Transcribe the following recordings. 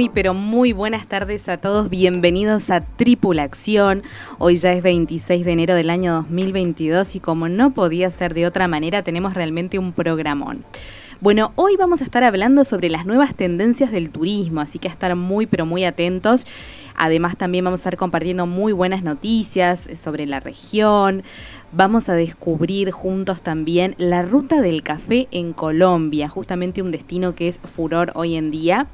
Muy, pero muy buenas tardes a todos. Bienvenidos a Tripulación. Hoy ya es 26 de enero del año 2022 y como no podía ser de otra manera, tenemos realmente un programón. Bueno, hoy vamos a estar hablando sobre las nuevas tendencias del turismo, así que a estar muy, pero muy atentos. Además, también vamos a estar compartiendo muy buenas noticias sobre la región vamos a descubrir juntos también la ruta del café en Colombia, justamente un destino que es furor hoy en día.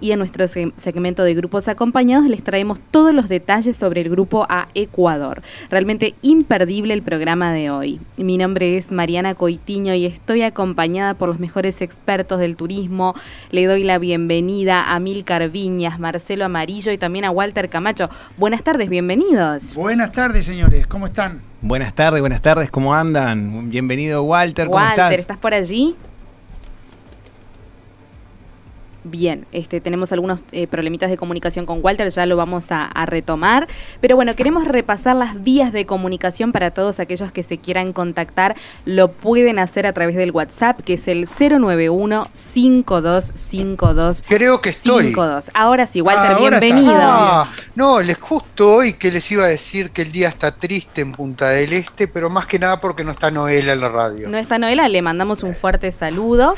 Y en nuestro segmento de grupos acompañados les traemos todos los detalles sobre el grupo a Ecuador. Realmente imperdible el programa de hoy. Mi nombre es Mariana Coitiño y estoy acompañada por los mejores expertos del turismo. Le doy la bienvenida a Milcar Viñas, Marcelo Amarillo y también a Walter Camacho. Buenas tardes, bienvenidos. Buenas tardes, señores. ¿Cómo están? Buenas tardes, buenas tardes, ¿cómo andan? Bienvenido Walter, ¿cómo Walter, estás? ¿estás por allí? Bien, este, tenemos algunos eh, problemitas de comunicación con Walter, ya lo vamos a, retomar. Pero bueno, queremos repasar las vías de comunicación para todos aquellos que se quieran contactar. Lo pueden hacer a través del WhatsApp, que es el 091-5252. Creo que estoy. Ahora sí, Walter, bienvenido. Ah, no, les justo hoy que les iba a decir que el día está triste en Punta del Este, pero más que nada porque no está Noela en la radio. No está Noela, le mandamos un fuerte saludo.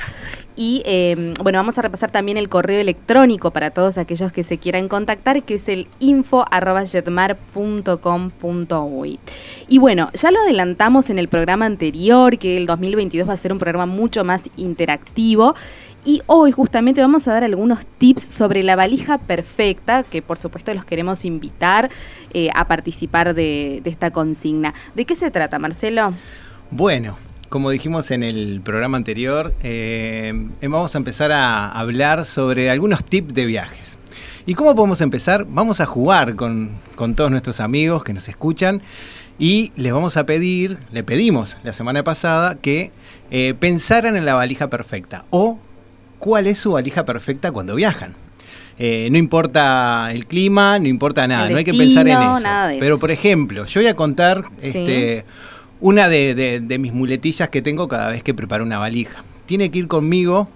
Y em, bueno, vamos a repasar también el correo electrónico para todos aquellos que se quieran contactar, que es el info.jetmar.com.uy. Y bueno, ya lo adelantamos en el programa anterior, que el 2022 va a ser un programa mucho más interactivo. Y hoy justamente vamos a dar algunos tips sobre la valija perfecta, que por supuesto los queremos invitar eh, a participar de esta consigna. ¿De qué se trata, Marcelo? Bueno, como dijimos en el programa anterior, eh, vamos a empezar a hablar sobre algunos tips de viajes. ¿Y cómo podemos empezar? Vamos a jugar con, todos nuestros amigos que nos escuchan y les vamos a pedir, le pedimos la semana pasada que eh, pensaran en la valija perfecta o cuál es su valija perfecta cuando viajan. Eh, no importa el clima, no importa nada, no hay que pensar en eso. Pero por ejemplo, yo voy a contar este, una de, mis muletillas que tengo cada vez que preparo una valija. Tiene que ir conmigo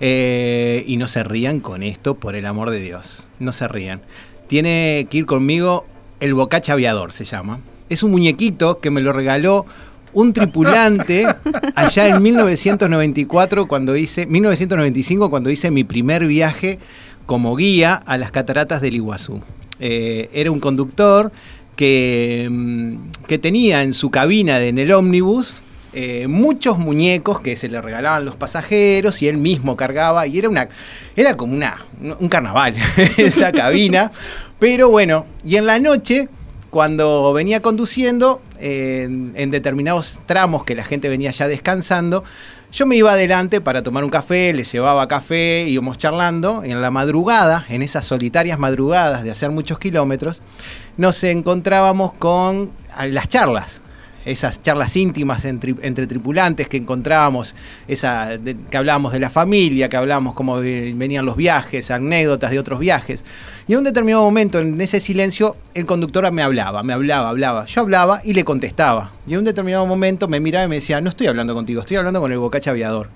eh, y no se rían con esto, por el amor de Dios. No se rían. Tiene que ir conmigo el bocacha aviador, se llama. Es un muñequito que me lo regaló un tripulante allá en 1994 cuando hice 1995 cuando hice mi primer viaje como guía a las cataratas del Iguazú. Eh, era un conductor Mm, que, tenía en su cabina en el ómnibus eh, muchos muñecos que se le regalaban los pasajeros y él mismo cargaba y era una era como una un carnaval esa cabina. Pero bueno y en la noche cuando venía conduciendo en determinados tramos que la gente venía ya descansando yo me iba adelante para tomar un café, les llevaba café, íbamos charlando. En la madrugada, en esas solitarias madrugadas de hacer muchos kilómetros, nos encontrábamos con las charlas esas charlas íntimas entre, tripulantes que encontrábamos, esa, que hablábamos de la familia, que hablábamos cómo venían los viajes, anécdotas de otros viajes. Y en un determinado momento, en ese silencio, el conductor me hablaba, me hablaba, hablaba. Yo hablaba y le contestaba. Y en un determinado momento me miraba y me decía, no estoy hablando contigo, estoy hablando con el bocacha aviador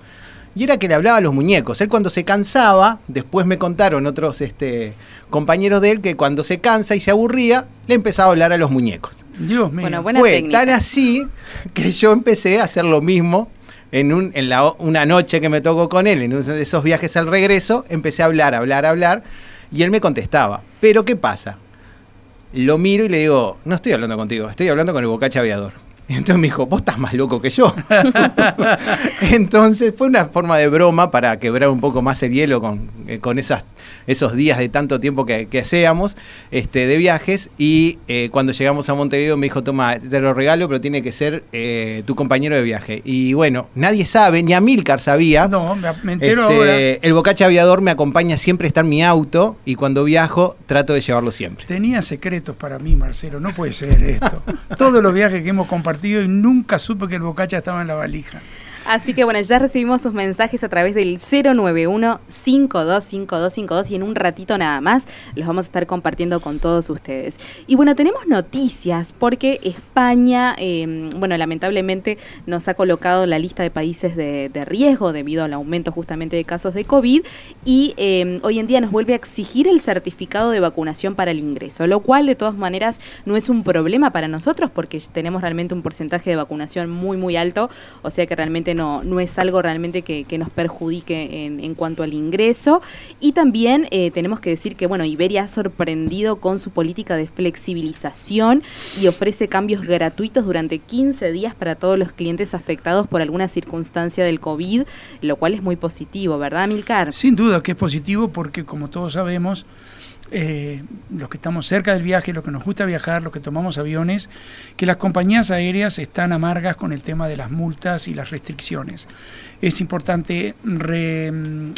y era que le hablaba a los muñecos. Él cuando se cansaba, después me contaron otros este, compañeros de él que cuando se cansa y se aburría, le empezaba a hablar a los muñecos. Dios mío. Fue tan así que yo empecé a hacer lo mismo en, un, en la, una noche que me tocó con él, en uno de esos viajes al regreso, empecé a hablar, hablar, hablar, y él me contestaba. Pero ¿qué pasa? Lo miro y le digo, no estoy hablando contigo, estoy hablando con el bocacha aviador. Y entonces me dijo, vos estás más loco que yo. entonces fue una forma de broma para quebrar un poco más el hielo con, eh, con esas, esos días de tanto tiempo que, que hacíamos este, de viajes. Y eh, cuando llegamos a Montevideo me dijo, toma, te lo regalo, pero tiene que ser eh, tu compañero de viaje. Y bueno, nadie sabe, ni Amilcar sabía. No, me, me entero Este, ahora. El bocacha aviador me acompaña siempre, está en mi auto y cuando viajo trato de llevarlo siempre. Tenía secretos para mí, Marcelo, no puede ser esto. Todos los viajes que hemos compartido y nunca supe que el bocacha estaba en la valija. Así que bueno, ya recibimos sus mensajes a través del 091-525252 y en un ratito nada más los vamos a estar compartiendo con todos ustedes. Y bueno, tenemos noticias porque España, eh, bueno, lamentablemente nos ha colocado la lista de países de, riesgo debido al aumento justamente de casos de COVID y eh, hoy en día nos vuelve a exigir el certificado de vacunación para el ingreso, lo cual de todas maneras no es un problema para nosotros porque tenemos realmente un porcentaje de vacunación muy muy alto, o sea que realmente no, no es algo realmente que, nos perjudique en, en, cuanto al ingreso. Y también eh, tenemos que decir que, bueno, Iberia ha sorprendido con su política de flexibilización y ofrece cambios gratuitos durante 15 días para todos los clientes afectados por alguna circunstancia del COVID, lo cual es muy positivo, ¿verdad, Milcar? Sin duda que es positivo porque, como todos sabemos, eh, los que estamos cerca del viaje, los que nos gusta viajar, los que tomamos aviones, que las compañías aéreas están amargas con el tema de las multas y las restricciones. Es importante re,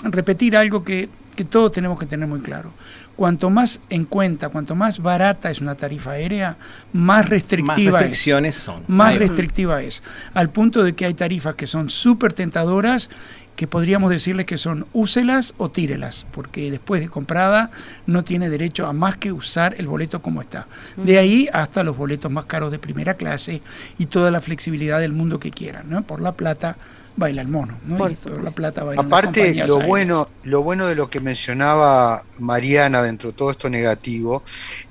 repetir algo que, que, todos tenemos que tener muy claro. Cuanto más en cuenta, cuanto más barata es una tarifa aérea, más restrictiva más restricciones es. son. Más Ahí. restrictiva es. Al punto de que hay tarifas que son súper tentadoras que podríamos decirles que son úselas o tírelas, porque después de comprada no tiene derecho a más que usar el boleto como está. De ahí hasta los boletos más caros de primera clase y toda la flexibilidad del mundo que quieran, ¿no? Por la plata baila el mono, ¿no? Por, y por la plata baila Aparte, lo bueno, lo bueno de lo que mencionaba Mariana dentro de todo esto negativo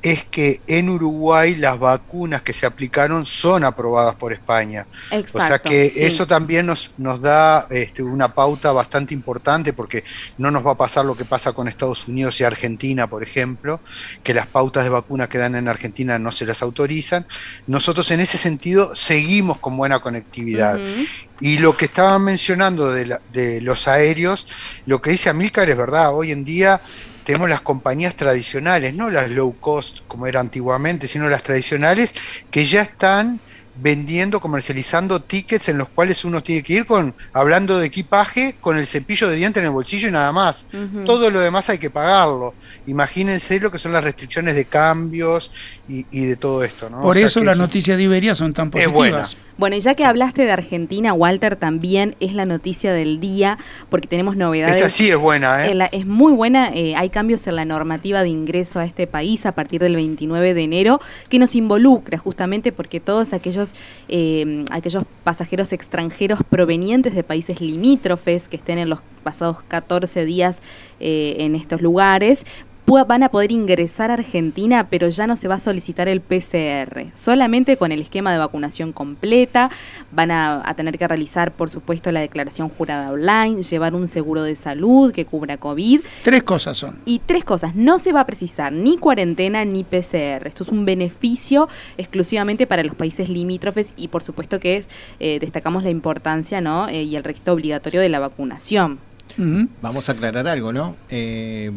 es que en Uruguay las vacunas que se aplicaron son aprobadas por España. Exacto, o sea que sí. eso también nos, nos da este, una pauta bastante importante porque no nos va a pasar lo que pasa con Estados Unidos y Argentina, por ejemplo, que las pautas de vacuna que dan en Argentina no se las autorizan. Nosotros en ese sentido seguimos con buena conectividad. Uh -huh. Y lo que estaban mencionando de, la, de, los aéreos, lo que dice Amílcar es verdad, hoy en día tenemos las compañías tradicionales, no las low cost como era antiguamente, sino las tradicionales que ya están vendiendo, comercializando tickets en los cuales uno tiene que ir con, hablando de equipaje, con el cepillo de diente en el bolsillo y nada más. Uh -huh. Todo lo demás hay que pagarlo. Imagínense lo que son las restricciones de cambios y, y de todo esto. ¿no? Por o sea eso las noticias de Iberia son tan positivas. Bueno, y ya que hablaste de Argentina, Walter, también es la noticia del día, porque tenemos novedades. Esa sí es buena, ¿eh? La, es muy buena, eh, hay cambios en la normativa de ingreso a este país a partir del 29 de enero, que nos involucra justamente porque todos aquellos, eh, aquellos pasajeros extranjeros provenientes de países limítrofes que estén en los pasados 14 días eh, en estos lugares, van a poder ingresar a Argentina, pero ya no se va a solicitar el PCR, solamente con el esquema de vacunación completa, van a, a, tener que realizar, por supuesto, la declaración jurada online, llevar un seguro de salud que cubra COVID. Tres cosas son. Y tres cosas, no se va a precisar ni cuarentena ni PCR, esto es un beneficio exclusivamente para los países limítrofes y por supuesto que es, eh, destacamos la importancia ¿no? Eh, y el requisito obligatorio de la vacunación. Uh -huh. Vamos a aclarar algo, ¿no? Eh,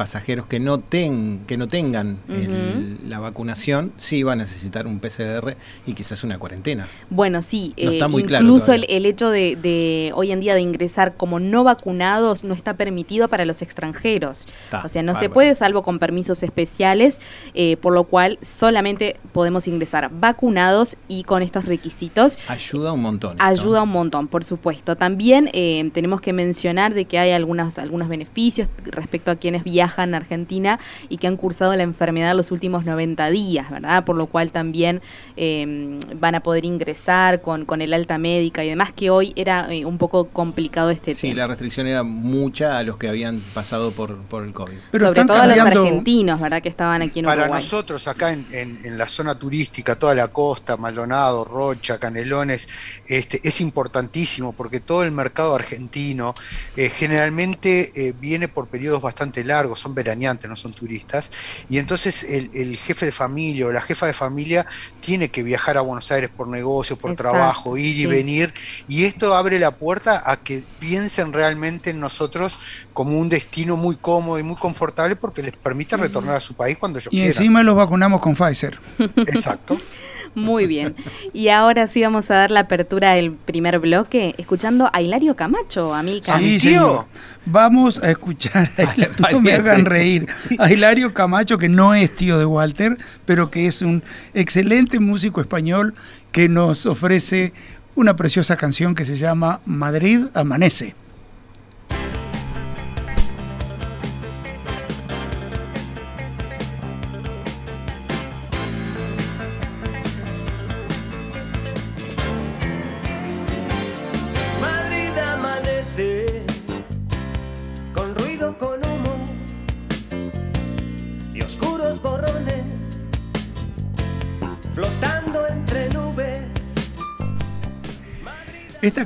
pasajeros que no, ten, que no tengan uh -huh. el, la vacunación sí van a necesitar un PCR y quizás una cuarentena. Bueno, sí, no eh, está muy incluso claro el, el, hecho de, de, hoy en día de ingresar como no vacunados no está permitido para los extranjeros. Está, o sea, no bárbaro. se puede salvo con permisos especiales, eh, por lo cual solamente podemos ingresar vacunados y con estos requisitos. Ayuda un montón. Ayuda un montón, por supuesto. También eh, tenemos que mencionar de que hay algunos, algunos beneficios respecto a quienes viajan viajan a Argentina y que han cursado la enfermedad los últimos 90 días, ¿verdad? Por lo cual también em, van a poder ingresar con, con el alta médica y demás, que hoy era eh, un poco complicado este sí, tema. Sí, la restricción era mucha a los que habían pasado por, por el COVID. Pero Sobre todo a los argentinos, ¿verdad? Que estaban aquí en Para Uruguay. nosotros, acá en, en, en, la zona turística, toda la costa, Maldonado, Rocha, Canelones, este, es importantísimo porque todo el mercado argentino eh, generalmente eh, viene por periodos bastante largos, son veraneantes, no son turistas, y entonces el, el, jefe de familia o la jefa de familia tiene que viajar a Buenos Aires por negocio, por Exacto, trabajo, ir sí. y venir, y esto abre la puerta a que piensen realmente en nosotros como un destino muy cómodo y muy confortable porque les permite retornar a su país cuando ellos y quieran. Y encima los vacunamos con Pfizer. Exacto. Muy bien. Y ahora sí vamos a dar la apertura del primer bloque escuchando a Hilario Camacho, Amilcar. Sí, tío. Vamos a escuchar, a, no me hagan reír, a Hilario Camacho, que no es tío de Walter, pero que es un excelente músico español que nos ofrece una preciosa canción que se llama Madrid Amanece.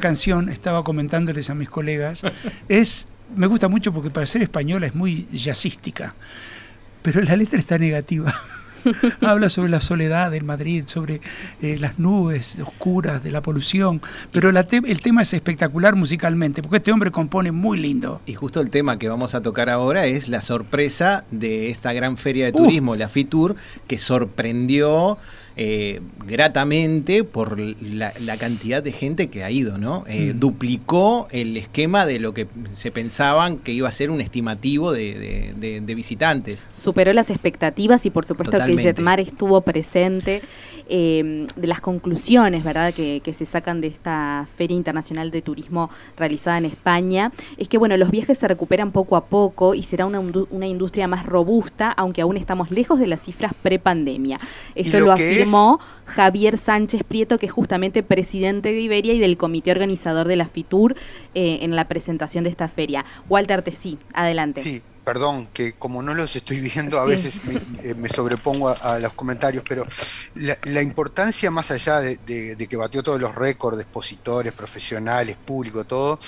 Canción, estaba comentándoles a mis colegas, es me gusta mucho porque para ser española es muy jazzística, pero la letra está negativa. Habla sobre la soledad del Madrid, sobre eh, las nubes oscuras de la polución, pero la te el tema es espectacular musicalmente, porque este hombre compone muy lindo. Y justo el tema que vamos a tocar ahora es la sorpresa de esta gran feria de turismo, uh. la FITUR, que sorprendió eh, gratamente por la, la, cantidad de gente que ha ido, ¿no? Eh, mm. Duplicó el esquema de lo que se pensaban que iba a ser un estimativo de, de, de, de visitantes. Superó las expectativas y por supuesto Totalmente. que Jetmar estuvo presente. Eh, de las conclusiones, ¿verdad?, que, que, se sacan de esta Feria Internacional de Turismo realizada en España, es que, bueno, los viajes se recuperan poco a poco y será una, una industria más robusta, aunque aún estamos lejos de las cifras pre-pandemia. Esto lo, lo afirmó Javier Sánchez Prieto, que es justamente presidente de Iberia y del comité organizador de la FITUR eh, en la presentación de esta feria. Walter Tessí, adelante. Sí perdón, que como no los estoy viendo, a sí. veces me, eh, me sobrepongo a, a, los comentarios, pero la, la importancia más allá de, de, de, que batió todos los récords de expositores, profesionales, público, todo,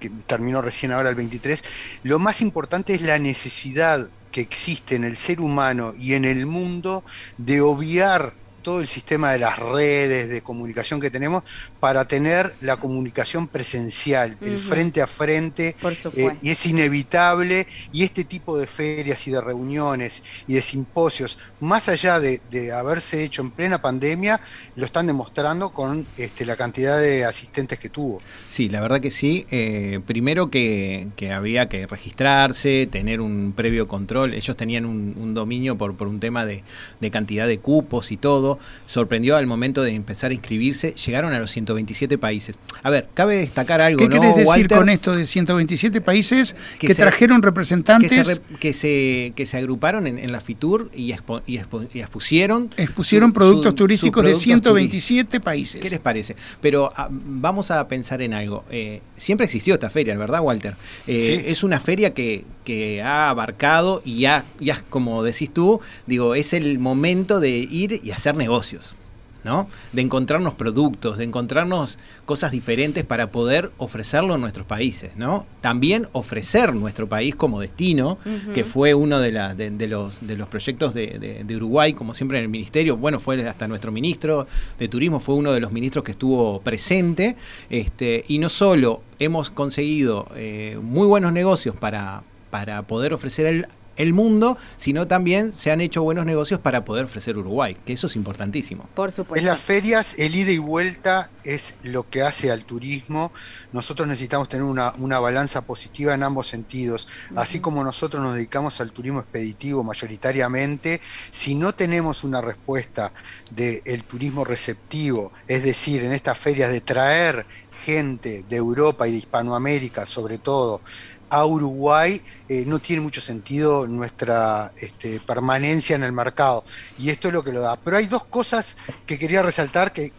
que terminó recién ahora el 23, lo más importante es la necesidad que existe en el ser humano y en el mundo de obviar todo el sistema de las redes de comunicación que tenemos para tener la comunicación presencial, uh -huh. el frente a frente, eh, y es inevitable, y este tipo de ferias y de reuniones y de simposios, más allá de, de haberse hecho en plena pandemia, lo están demostrando con este, la cantidad de asistentes que tuvo. Sí, la verdad que sí. Eh, primero que, que, había que registrarse, tener un previo control, ellos tenían un, un dominio por, por un tema de, de cantidad de cupos y todo, sorprendió al momento de empezar a inscribirse, llegaron a los 127 países. A ver, cabe destacar algo. ¿Qué ¿no, querés decir Walter? con esto de 127 países que, que se, trajeron representantes? Que se, que se, que se agruparon en, en, la FITUR y, expo, y, expo, y expusieron. Expusieron su, productos su, turísticos su de 127 turísticos. países. ¿Qué les parece? Pero a, ah, vamos a pensar en algo. Eh, siempre existió esta feria, ¿verdad, Walter? Eh, sí. Es una feria que, que ha abarcado y ya, ya, como decís tú, digo, es el momento de ir y hacer negocios. ¿no? De encontrarnos productos, de encontrarnos cosas diferentes para poder ofrecerlo en nuestros países, ¿no? También ofrecer nuestro país como destino, uh -huh. que fue uno de, la, de, de, los, de los proyectos de, de, de, Uruguay, como siempre en el ministerio, bueno, fue hasta nuestro ministro de Turismo, fue uno de los ministros que estuvo presente, este, y no solo hemos conseguido eh, muy buenos negocios para, para poder ofrecer el el mundo, sino también se han hecho buenos negocios para poder ofrecer Uruguay, que eso es importantísimo. Por supuesto. Es las ferias, el ida y vuelta es lo que hace al turismo. Nosotros necesitamos tener una, una balanza positiva en ambos sentidos. Uh -huh. Así como nosotros nos dedicamos al turismo expeditivo mayoritariamente, si no tenemos una respuesta del de turismo receptivo, es decir, en estas ferias de traer gente de Europa y de Hispanoamérica sobre todo, a Uruguay, eh, no tiene mucho sentido nuestra este, permanencia en el mercado. Y esto es lo que lo da. Pero hay dos cosas que quería resaltar que,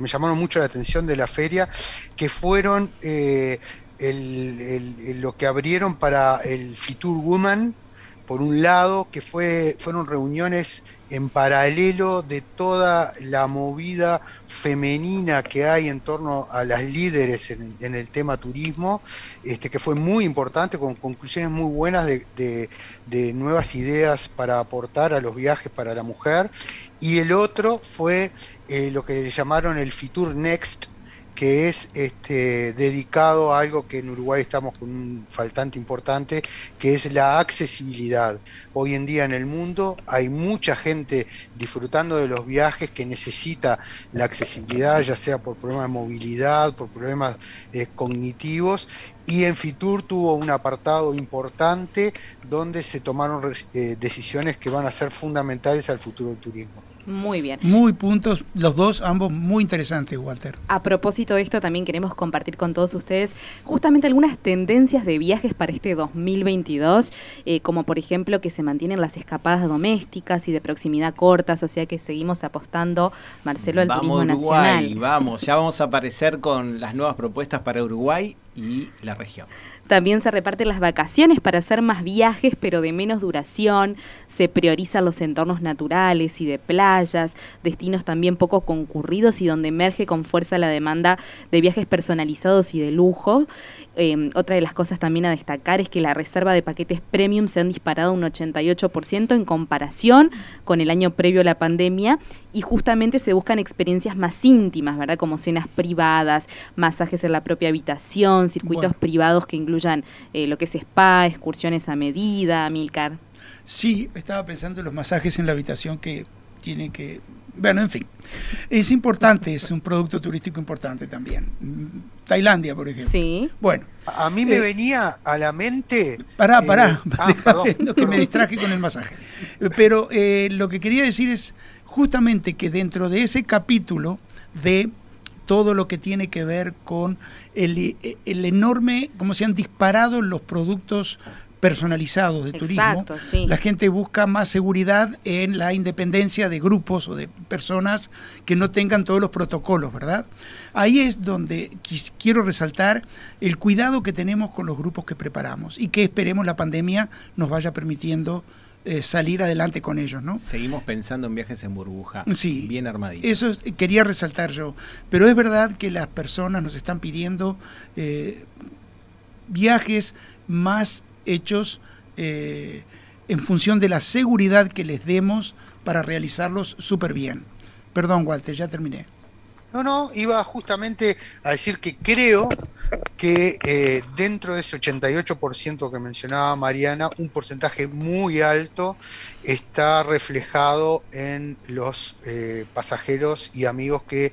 me llamaron mucho la atención de la feria, que fueron eh, lo que abrieron para el Fitur Woman, por un lado, que fue, fueron reuniones en paralelo de toda la movida femenina que hay en torno a las líderes en, el tema turismo, este, que fue muy importante, con conclusiones muy buenas de, nuevas ideas para aportar a los viajes para la mujer. Y el otro fue eh, lo que llamaron el Fitur Next, que es este, dedicado a algo que en Uruguay estamos con un faltante importante, que es la accesibilidad. Hoy en día en el mundo hay mucha gente disfrutando de los viajes que necesita la accesibilidad, ya sea por problemas de movilidad, por problemas eh, cognitivos, y en Fitur tuvo un apartado importante donde se tomaron eh, decisiones que van a ser fundamentales al futuro del turismo. Muy bien. Muy puntos, los dos, ambos muy interesantes, Walter. A propósito de esto, también queremos compartir con todos ustedes justamente algunas tendencias de viajes para este 2022, eh, como por ejemplo que se mantienen las escapadas domésticas y de proximidad cortas, o sea que seguimos apostando, Marcelo, al turismo Uruguay, nacional. Vamos, ya vamos a aparecer con las nuevas propuestas para Uruguay y la región. También se reparten las vacaciones para hacer más viajes, pero de menos duración. Se priorizan los entornos naturales y de playas, destinos también poco concurridos y donde emerge con fuerza la demanda de viajes personalizados y de lujo. Em, otra de las cosas también a destacar es que la reserva de paquetes premium se han disparado un 88% en comparación con el año previo a la pandemia y justamente se buscan experiencias más íntimas, ¿verdad? Como cenas privadas, masajes en la propia habitación, circuitos privados que incluyan eh, lo que es spa, excursiones a medida, Milcar. Sí, estaba pensando en los masajes en la habitación que tiene que bueno, en fin. Es importante, es un producto turístico importante también. Tailandia, por ejemplo. Sí. Bueno. A mí me eh, venía a la mente. Pará, pará. Eh, ah, que me distraje con el masaje. Pero eh, lo que quería decir es justamente que dentro de ese capítulo de todo lo que tiene que ver con el, el enorme, como se han disparado los productos personalizados de turismo, la gente busca más seguridad en la independencia de grupos o de personas que no tengan todos los protocolos, ¿verdad? Ahí es donde quiero resaltar el cuidado que tenemos con los grupos que preparamos y que esperemos la pandemia nos vaya permitiendo eh, salir adelante con ellos, ¿no? Seguimos pensando en viajes en burbuja, sí, bien armaditos. Eso quería resaltar yo. Pero es verdad que las personas nos están pidiendo eh, viajes más hechos eh, en función de la seguridad que les demos para realizarlos súper bien. Perdón, Walter, ya terminé. No, no, iba justamente a decir que creo que eh, dentro de ese 88% que mencionaba Mariana, un porcentaje muy alto está reflejado en los eh, pasajeros y amigos que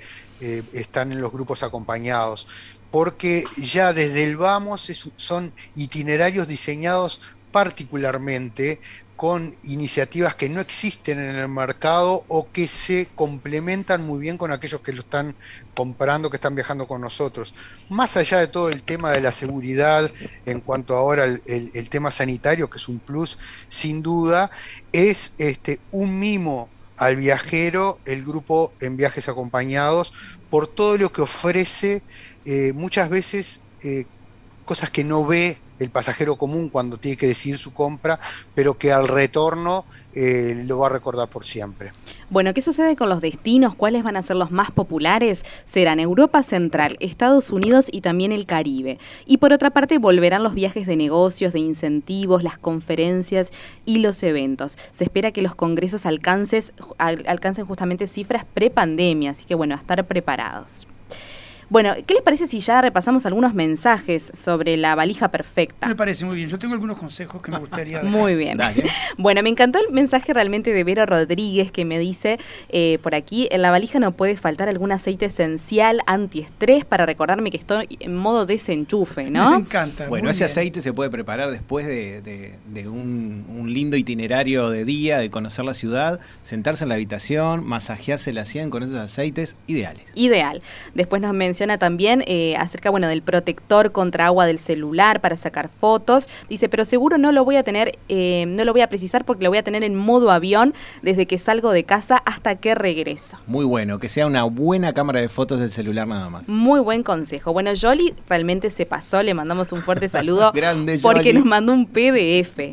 están en los grupos acompañados porque ya desde el vamos son itinerarios diseñados particularmente con iniciativas que no existen en el mercado o que se complementan muy bien con aquellos que lo están comprando, que están viajando con nosotros. Más allá de todo el tema de la seguridad, en cuanto ahora el, tema sanitario, que es un plus sin duda, es este, un mimo al viajero el grupo en viajes acompañados por todo lo que ofrece eh, muchas veces eh, cosas que no ve el pasajero común cuando tiene que decidir su compra, pero que al retorno eh, lo va a recordar por siempre. Bueno, ¿qué sucede con los destinos? ¿Cuáles van a ser los más populares? Serán Europa Central, Estados Unidos y también el Caribe. Y por otra parte volverán los viajes de negocios, de incentivos, las conferencias y los eventos. Se espera que los congresos alcancen justamente cifras pre-pandemia, así que bueno, a estar preparados. Bueno, ¿qué les parece si ya repasamos algunos mensajes sobre la valija perfecta? Me parece muy bien. Yo tengo algunos consejos que me gustaría dar. Muy bien. Bueno, me encantó el mensaje realmente de Vero Rodríguez que me dice eh, por aquí, en la valija no puede faltar algún aceite esencial antiestrés para recordarme que estoy en modo desenchufe, ¿no? Me encanta. Bueno, ese aceite se puede preparar después de, un, un, lindo itinerario de día, de conocer la ciudad, sentarse en la habitación, masajearse la sien con esos aceites ideales. Ideal. Después nos menciona menciona también eh, acerca, bueno, del protector contra agua del celular para sacar fotos. Dice, pero seguro no lo voy a tener, eh, no lo voy a precisar porque lo voy a tener en modo avión desde que salgo de casa hasta que regreso. Muy bueno, que sea una buena cámara de fotos del celular nada más. Muy buen consejo. Bueno, Jolly realmente se pasó, le mandamos un fuerte saludo Grande, porque nos mandó un PDF.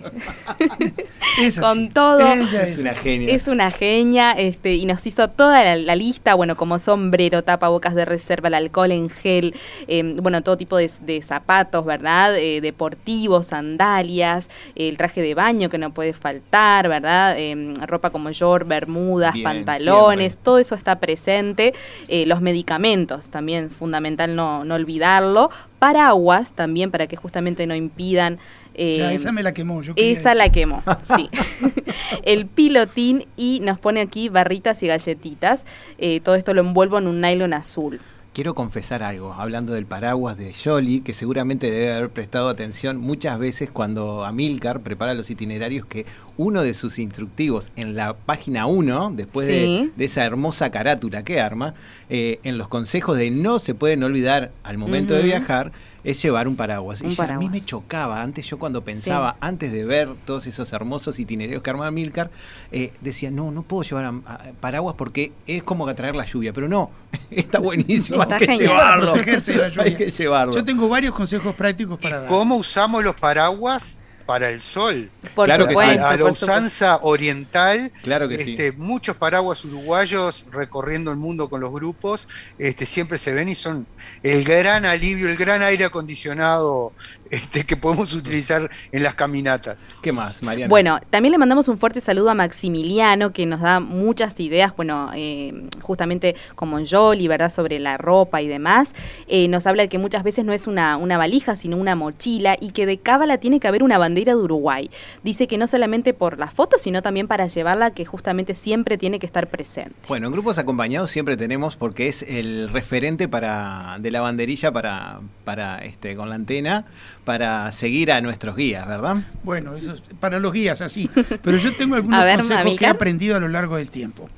Es así. Con todo. Ella Es una genia. Es una genia, este, y nos hizo toda la, la lista, bueno, como sombrero, tapabocas de reserva, el alcohol en gel, eh, bueno, todo tipo de, de zapatos, ¿verdad? Eh, deportivos, sandalias, el traje de baño que no puede faltar, ¿verdad? Eh, ropa como short, bermudas, Bien, pantalones, siempre. todo eso está presente. Eh, los medicamentos, también fundamental no, no olvidarlo. Paraguas, también para que justamente no impidan... eh, Ya, esa me la quemó. Yo esa la quemó, sí. el pilotín y nos pone aquí barritas y galletitas. Eh, todo esto lo envuelvo en un nylon azul. Quiero confesar algo, hablando del paraguas de Jolly, que seguramente debe haber prestado atención muchas veces cuando Amilcar prepara los itinerarios, que uno de sus instructivos en la página 1, después Sí. de, de esa hermosa carátula que arma, eh, en los consejos de no se pueden olvidar al momento de viajar, es llevar un paraguas. Un y ya a mí me chocaba, antes yo cuando pensaba, antes de ver todos esos hermosos itinerarios que arma Amilcar, eh, decía, no, no puedo llevar a- a- paraguas porque es como atraer la lluvia, pero no, está buenísimo, Está hay que llevarlo. Hay que llevarlo. Yo tengo varios consejos prácticos para dar. ¿Cómo usamos los paraguas para el sol? Por Claro que sí. supuesto, a, a la usanza oriental, Claro que sí. este, muchos paraguas uruguayos recorriendo el mundo con los grupos, este, siempre se ven y son el gran alivio, el gran aire acondicionado este, que podemos utilizar en las caminatas. ¿Qué más, Mariana? Bueno, también le mandamos un fuerte saludo a Maximiliano, que nos da muchas ideas, bueno, eh, justamente como Jolly, ¿verdad?, sobre la ropa y demás. Eh, nos habla de que muchas veces no es una, una valija, sino una mochila, y que de cábala tiene que haber una bandera de Uruguay. Dice que no solamente por las fotos, sino también para llevarla, que justamente siempre tiene que estar presente. Bueno, en grupos acompañados siempre tenemos porque es el referente para de la banderilla para, para este con la antena para seguir a nuestros guías, ¿verdad? Bueno, eso es para los guías así. Pero yo tengo algunos ver, consejos que he aprendido a lo largo del tiempo.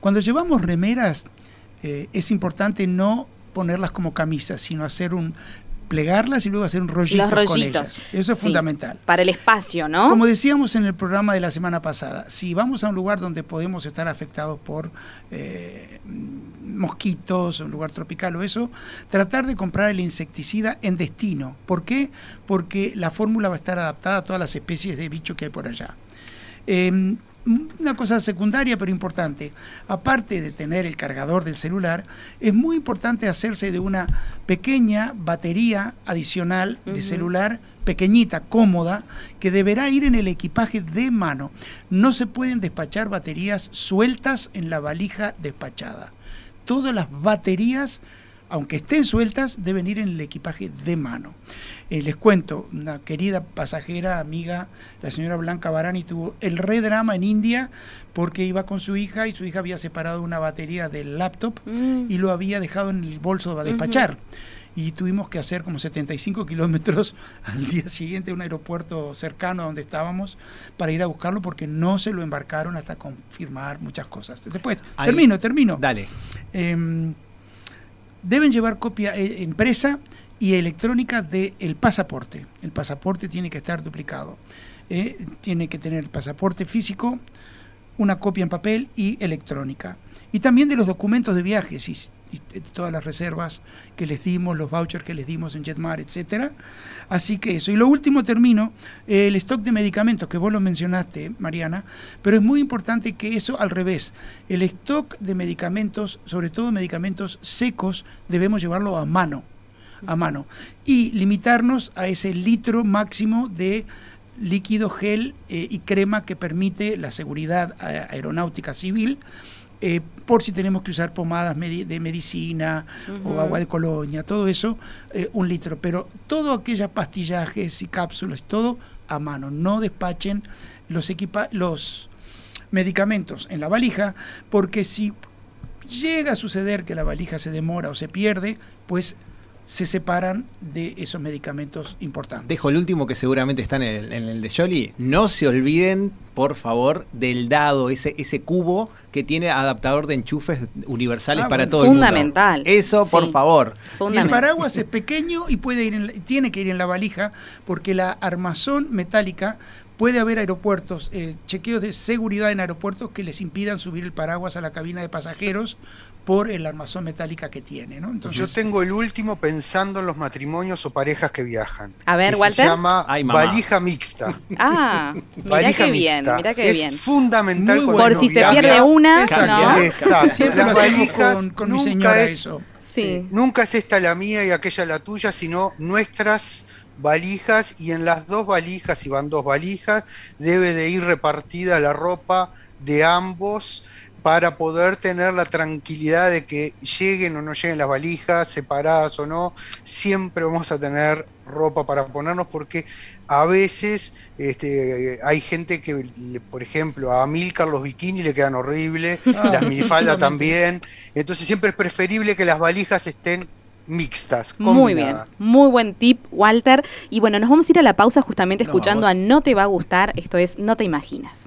Cuando llevamos remeras, eh, es importante no ponerlas como camisas, sino hacer un plegarlas y luego hacer un rollito Los con ellas. Eso es Sí, fundamental. Para el espacio, ¿no? Como decíamos en el programa de la semana pasada, si vamos a un lugar donde podemos estar afectados por eh, mosquitos, un lugar tropical o eso, tratar de comprar el insecticida en destino. ¿Por qué? Porque la fórmula va a estar adaptada a todas las especies de bicho que hay por allá. Eh, una cosa secundaria pero importante, aparte de tener el cargador del celular, es muy importante hacerse de una pequeña batería adicional de celular, pequeñita, cómoda, que deberá ir en el equipaje de mano. No se pueden despachar baterías sueltas en la valija despachada. Todas las baterías aunque estén sueltas, deben ir en el equipaje de mano. Eh, les cuento, una querida pasajera, amiga, la señora Blanca Barani, tuvo el re drama en India porque iba con su hija y su hija había separado una batería del laptop Mm. y lo había dejado en el bolso a despachar. Y tuvimos que hacer como 75 kilómetros al día siguiente a un aeropuerto cercano a donde estábamos para ir a buscarlo porque no se lo embarcaron hasta confirmar muchas cosas. Después, Ahí. termino, termino. Dale. Em, deben llevar copia eh, impresa y electrónica del pasaporte. El pasaporte tiene que estar duplicado. Eh, tiene que tener el pasaporte físico, una copia en papel y electrónica. Y también de los documentos de viajes y, y todas las reservas que les dimos, los vouchers que les dimos en Jetmar, etcétera. Así que eso. Y lo último termino, eh, el stock de medicamentos, que vos lo mencionaste, Mariana, pero es muy importante que eso al revés. El stock de medicamentos, sobre todo medicamentos secos, debemos llevarlo a mano. A mano. Y limitarnos a ese litro máximo de líquido, gel eh, y crema que permite la seguridad aeronáutica civil. Eh, por si tenemos que usar pomadas medi- de medicina o agua de colonia, todo eso, eh, un litro. Pero todo aquellos pastillajes y cápsulas, todo a mano. No despachen los, equipa los medicamentos en la valija, porque si llega a suceder que la valija se demora o se pierde, pues se separan de esos medicamentos importantes. Dejo el último que seguramente está en el, en el de Jolly. No se olviden, por favor, del dado, ese, ese cubo que tiene adaptador de enchufes universales Ah, para bueno. todo el mundo. Fundamental. Eso, por favor. Y el paraguas es pequeño y puede ir en la- tiene que ir en la valija porque la armazón metálica puede haber aeropuertos, eh, chequeos de seguridad en aeropuertos que les impidan subir el paraguas a la cabina de pasajeros por el armazón metálica que tiene, ¿no? Entonces, Yo tengo el último pensando en los matrimonios o parejas que viajan. A ver, que Walter. Se llama Ay, valija mixta. Ah, mirá valija qué bien, mixta. mirá qué es bien. fundamental Muy cuando Por bueno. si se pierde una, Exacto. ¿no? Exacto. siempre Las valijas con, con mi nunca señora es- eso. Sí. Nunca es esta la mía y aquella la tuya, sino nuestras valijas y en las dos valijas, si van dos valijas, debe de ir repartida la ropa de ambos para poder tener la tranquilidad de que lleguen o no lleguen las valijas, separadas o no, siempre vamos a tener ropa para ponernos porque a veces este, hay gente que, le- por ejemplo, a Milcar los bikinis le quedan horribles, Ah, las minifaldas también, entonces siempre es preferible que las valijas estén mixtas, Muy bien, combinadas. muy buen tip, Walter. Y bueno, nos vamos a ir a la pausa justamente escuchando a No te va a gustar, esto es No te imaginas.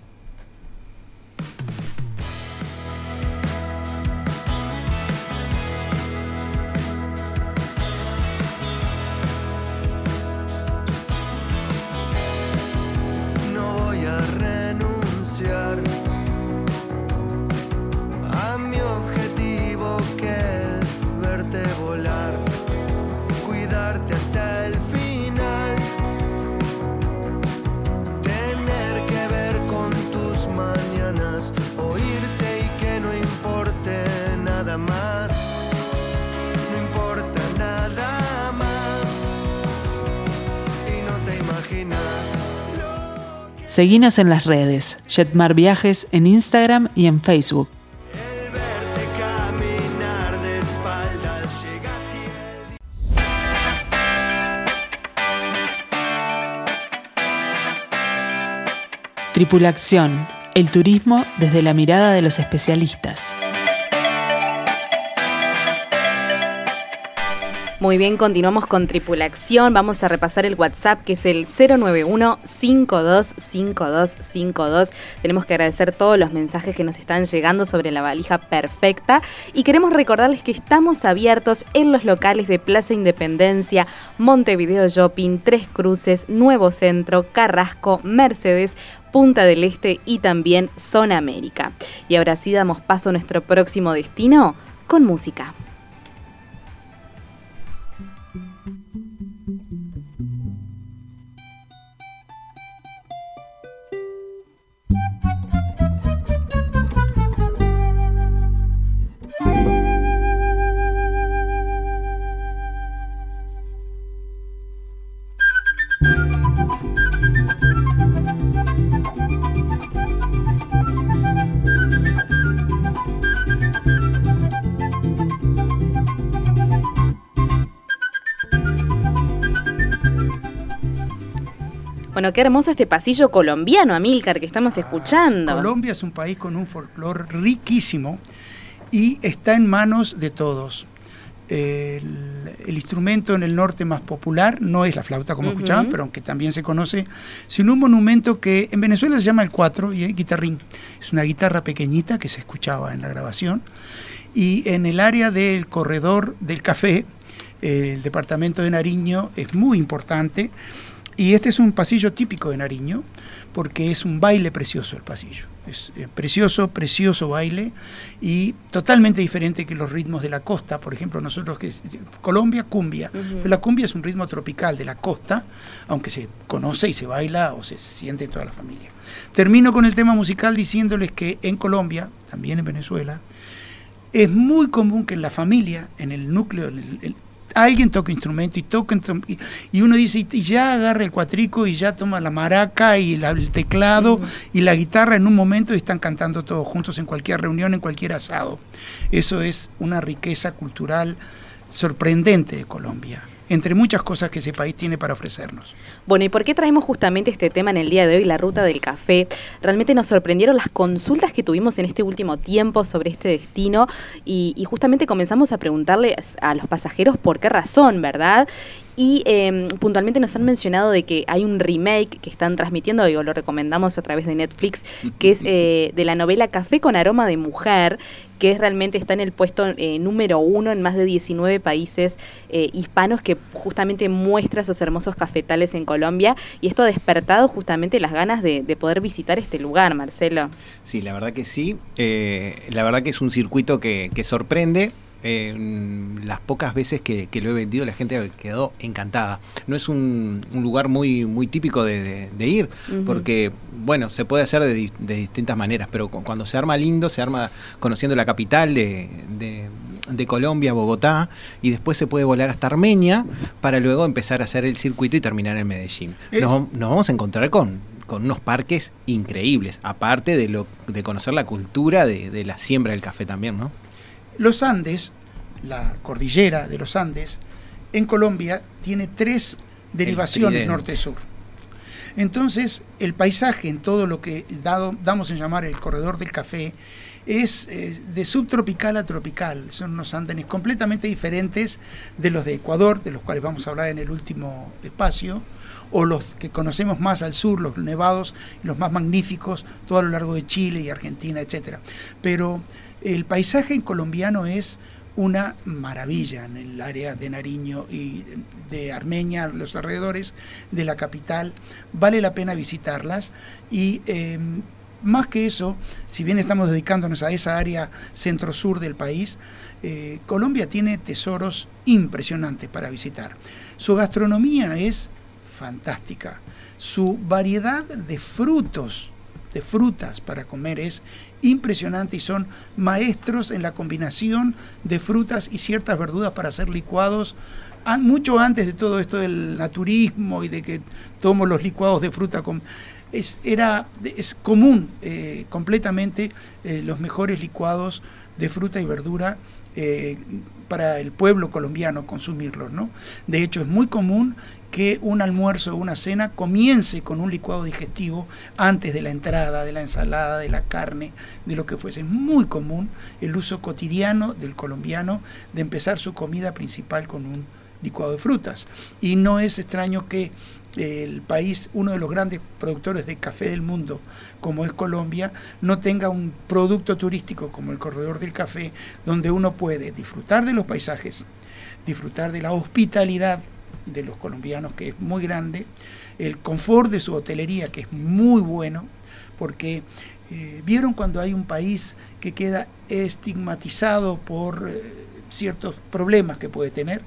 Seguinos en las redes, Jetmar Viajes en Instagram y en Facebook. Tripulación, el turismo desde la mirada de los especialistas. Muy bien, continuamos con Tripulación. Vamos a repasar el WhatsApp que es el 091-525252. Tenemos que agradecer todos los mensajes que nos están llegando sobre la valija perfecta. Y queremos recordarles que estamos abiertos en los locales de Plaza Independencia, Montevideo Shopping, Tres Cruces, Nuevo Centro, Carrasco, Mercedes. Punta del Este y también Zona América. Y ahora sí damos paso a nuestro próximo destino con música. Bueno, qué hermoso este pasillo colombiano, Amílcar, que estamos escuchando. Colombia es un país con un folclore riquísimo y está en manos de todos. El, el instrumento en el norte más popular no es la flauta como Ujú. escuchaban, pero aunque también se conoce, sino un monumento que en Venezuela se llama el cuatro y es guitarrín. Es una guitarra pequeñita que se escuchaba en la grabación. Y en el área del corredor del café, el departamento de Nariño es muy importante. Y este es un pasillo típico de Nariño, porque es un baile precioso el pasillo. Es eh, precioso, precioso baile y totalmente diferente que los ritmos de la costa. Por ejemplo, nosotros que Colombia, cumbia. Pero la cumbia es un ritmo tropical de la costa, aunque se conoce y se baila o se siente en toda la familia. Termino con el tema musical diciéndoles que en Colombia, también en Venezuela, es muy común que en la familia, en el núcleo, en el- el- alguien toque instrumento y intrum- y, uno dice y, y ya agarra el cuatrico y ya toma la maraca y la- el teclado y la guitarra en un momento y están cantando todos juntos en cualquier reunión, en cualquier asado. Eso es una riqueza cultural sorprendente de Colombia. Entre muchas cosas que ese país tiene para ofrecernos. Bueno, ¿y por qué traemos justamente este tema en el día de hoy, la ruta del café? Realmente nos sorprendieron las consultas que tuvimos en este último tiempo sobre este destino y, y justamente comenzamos a preguntarle a los pasajeros por qué razón, ¿verdad? Y eh, puntualmente nos han mencionado de que hay un remake que están transmitiendo, digo, lo recomendamos a través de Netflix, que es eh, de la novela Café con aroma de mujer, que es realmente está en el puesto eh, número uno en más de 19 países eh, hispanos, que justamente muestra esos hermosos cafetales en Colombia. Y esto ha despertado justamente las ganas de, de poder visitar este lugar, Marcelo. Sí, la verdad que sí. Eh, la verdad que es un circuito que, que sorprende. Eh, las pocas veces que, que lo he vendido la gente quedó encantada. No es un, un lugar muy, muy típico de, de- de ir, porque, bueno, se puede hacer de, di- de distintas maneras, pero cu- cuando se arma lindo, se arma conociendo la capital de, de- de Colombia, Bogotá, y después se puede volar hasta Armenia para luego empezar a hacer el circuito y terminar en Medellín. Es- Nos, nos vamos a encontrar con, con unos parques increíbles, aparte de, lo, de conocer la cultura de, de la siembra del café también, ¿no? Los Andes, la cordillera de los Andes, en Colombia tiene tres derivaciones norte-sur. Entonces, el paisaje en todo lo que dado- damos en llamar el corredor del café es eh, de subtropical a tropical. Son unos andenes completamente diferentes de los de Ecuador, de los cuales vamos a hablar en el último espacio, o los que conocemos más al sur, los nevados, los más magníficos, todo a lo largo de Chile y Argentina, etcétera. Pero el paisaje colombiano es una maravilla en el área de Nariño y de Armenia, los alrededores de la capital. Vale la pena visitarlas y eh, más que eso, si bien estamos dedicándonos a esa área centro-sur del país, eh, Colombia tiene tesoros impresionantes para visitar. Su gastronomía es fantástica. Su variedad de frutos, de frutas para comer es impresionante y son maestros en la combinación de frutas y ciertas verduras para hacer licuados. Mucho antes de todo esto del naturismo y de que tomo los licuados de fruta con es, era, es común eh, completamente eh, los mejores licuados de fruta y verdura eh, para el pueblo colombiano consumirlos, ¿no? De hecho, es muy común que un almuerzo o una cena comience con un licuado digestivo antes de la entrada, de la ensalada, de la carne, de lo que fuese. Es muy común el uso cotidiano del colombiano de empezar su comida principal con un licuado de frutas. Y no es extraño que el país, uno de los grandes productores de café del mundo, como es Colombia, no tenga un producto turístico como el Corredor del Café, donde uno puede disfrutar de los paisajes, disfrutar de la hospitalidad de los colombianos, que es muy grande, el confort de su hotelería, que es muy bueno, porque eh, vieron cuando hay un país que queda estigmatizado por eh, ciertos problemas que puede tener,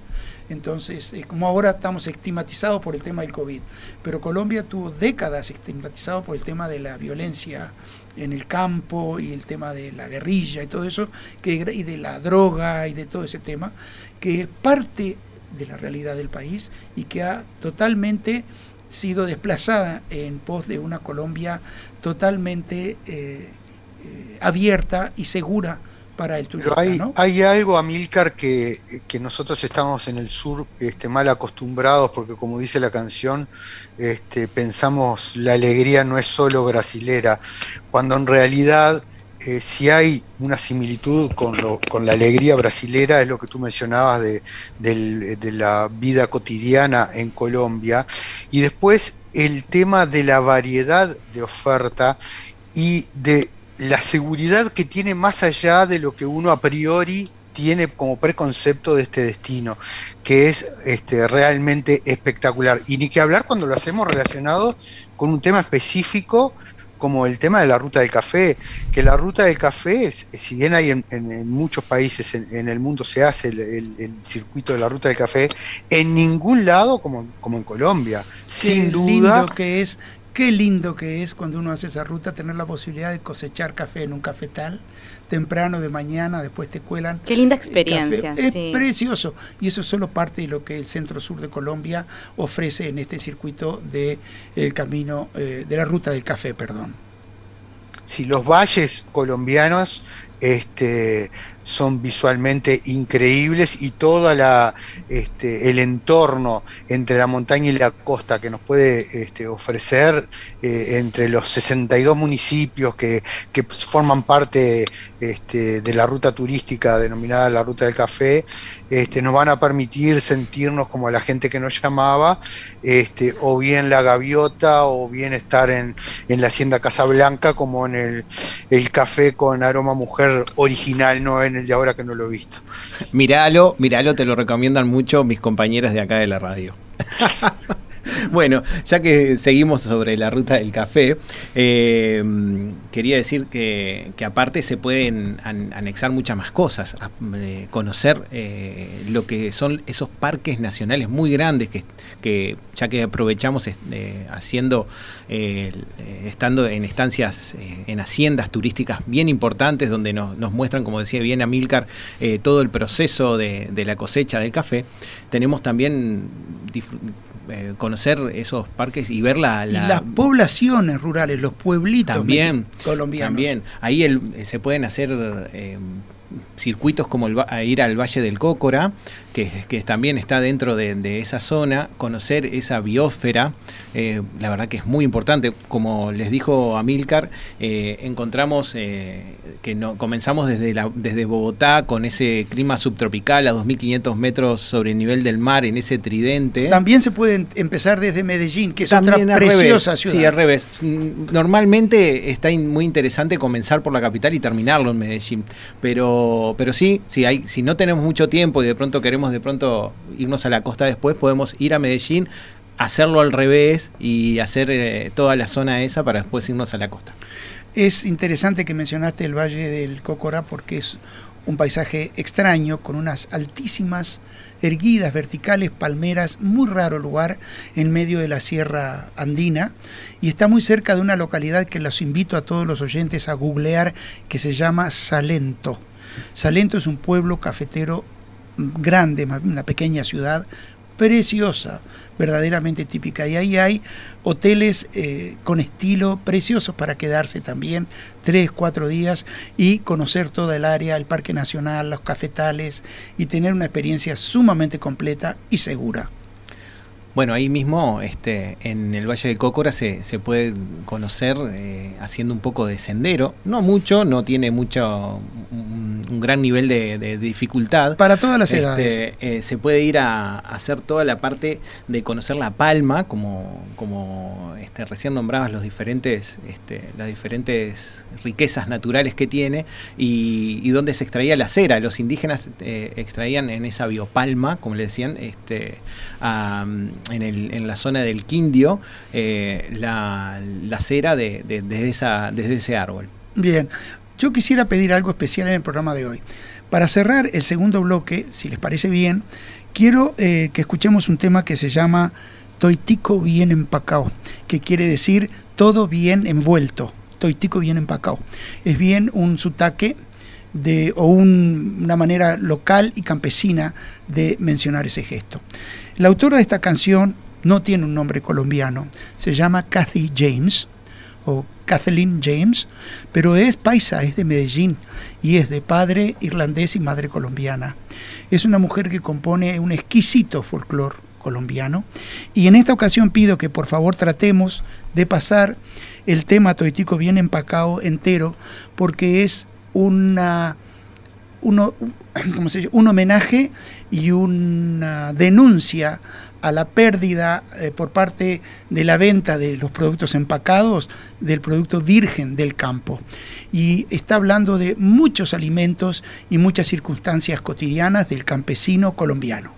entonces, como ahora estamos estigmatizados por el tema del COVID, pero Colombia tuvo décadas estigmatizado por el tema de la violencia en el campo y el tema de la guerrilla y todo eso, que, y de la droga y de todo ese tema, que parte de la realidad del país y que ha totalmente sido desplazada en pos de una Colombia totalmente eh, eh, abierta y segura para el turista. Pero hay, ¿no? hay algo, Amílcar, que, que nosotros estamos en el sur este, mal acostumbrados, porque como dice la canción, este, pensamos la alegría no es solo brasilera, cuando en realidad eh, si hay una similitud con, la alegría brasilera, es lo que tú mencionabas de la vida cotidiana en Colombia, y después el tema de la variedad de oferta y de la seguridad que tiene más allá de lo que uno a priori tiene como preconcepto de este destino, que es este, realmente espectacular. Y ni que hablar cuando lo hacemos relacionado con un tema específico como el tema de la ruta del café, que la ruta del café, es- si bien hay en, en- en muchos países en, en el mundo se hace el, el- el circuito de la ruta del café, en ningún lado como, como en Colombia, sin Qué duda. lindo que es, qué lindo que es cuando uno hace esa ruta tener la posibilidad de cosechar café en un cafetal temprano de mañana, después te cuelan. Qué linda experiencia. café. Es sí. precioso y eso es solo parte de lo que el centro sur de Colombia ofrece en este circuito de el camino eh, de la ruta del café, perdón. si los valles colombianos este, son visualmente increíbles y todo este, el entorno entre la montaña y la costa que nos puede este, ofrecer eh, entre los 62 municipios que, que forman parte este, de la ruta turística denominada la Ruta del Café, nos van a permitir sentirnos como la gente que nos llamaba, o bien la gaviota, o bien estar en, en la Hacienda Casablanca, como en el, el, café con aroma mujer original, no en el de ahora que no lo he visto. Míralo, míralo, te lo recomiendan mucho mis compañeras de acá de la radio. Bueno, ya que seguimos sobre la ruta del café, eh, quería decir que, aparte se pueden anexar muchas más cosas, eh, conocer eh, lo que son esos parques nacionales muy grandes que, ya que aprovechamos haciendo, estando en estancias, en haciendas turísticas bien importantes donde nos, muestran, como decía bien Amilcar, todo el proceso de, de la cosecha del café, tenemos también eh, conocer esos parques y ver la, Y las poblaciones rurales, los pueblitos también, colombianos. También, ahí el, se pueden hacer eh, circuitos como el, ir al Valle del Cócora, que, también está dentro de, esa zona, conocer esa biosfera, eh, la verdad que es muy importante. Como les dijo Amilcar, eh, encontramos eh, que no, comenzamos desde, la, desde Bogotá con ese clima subtropical a 2.500 metros sobre el nivel del mar, en ese tridente. También se puede empezar desde Medellín, que es otra preciosa ciudad. Sí, al revés. Normalmente está muy interesante comenzar por la capital y terminarlo en Medellín, pero, pero sí, si, hay, si no tenemos mucho tiempo y de pronto queremos de pronto irnos a la costa después, podemos ir a Medellín, hacerlo al revés y hacer eh, toda la zona esa para después irnos a la costa. Es interesante que mencionaste el Valle del Cócora porque es un paisaje extraño con unas altísimas, erguidas, verticales palmeras, muy raro lugar en medio de la Sierra Andina y está muy cerca de una localidad que los invito a todos los oyentes a googlear que se llama Salento. Salento es un pueblo cafetero grande, una pequeña ciudad preciosa, verdaderamente típica. Y ahí hay hoteles eh, con estilo preciosos para quedarse también tres, cuatro días y conocer toda el área, el Parque Nacional, los cafetales y tener una experiencia sumamente completa y segura. Bueno, ahí mismo, este, en el Valle de Cócora se, se puede conocer eh, haciendo un poco de sendero, no mucho, no tiene mucho, un, gran nivel de, dificultad. Para todas las este, edades. Eh, se puede ir a, hacer toda la parte de conocer la palma, como, como este, recién nombrabas los diferentes, este, las diferentes riquezas naturales que tiene y, y donde se extraía la cera. Los indígenas eh, extraían en esa biopalma, como le decían, este, en, el, en, la zona del Quindio eh, la, la, cera de, de, esa, desde ese árbol. Bien, yo quisiera pedir algo especial en el programa de hoy. Para cerrar el segundo bloque, si les parece bien, quiero eh, que escuchemos un tema que se llama Toitico bien empacado, que quiere decir todo bien envuelto. Toitico bien empacado. Es bien un sutaque o un, una manera local y campesina de mencionar ese gesto. La autora de esta canción no tiene un nombre colombiano, se llama Kathy James o Kathleen James, pero es paisa, es de Medellín y es de padre irlandés y madre colombiana. Es una mujer que compone un exquisito folclore colombiano y en esta ocasión pido que por favor tratemos de pasar el tema toitico bien empacado entero porque es una uno, un homenaje y una denuncia a la pérdida eh, por parte de la venta de los productos empacados del producto virgen del campo. Y está hablando de muchos alimentos y muchas circunstancias cotidianas del campesino colombiano.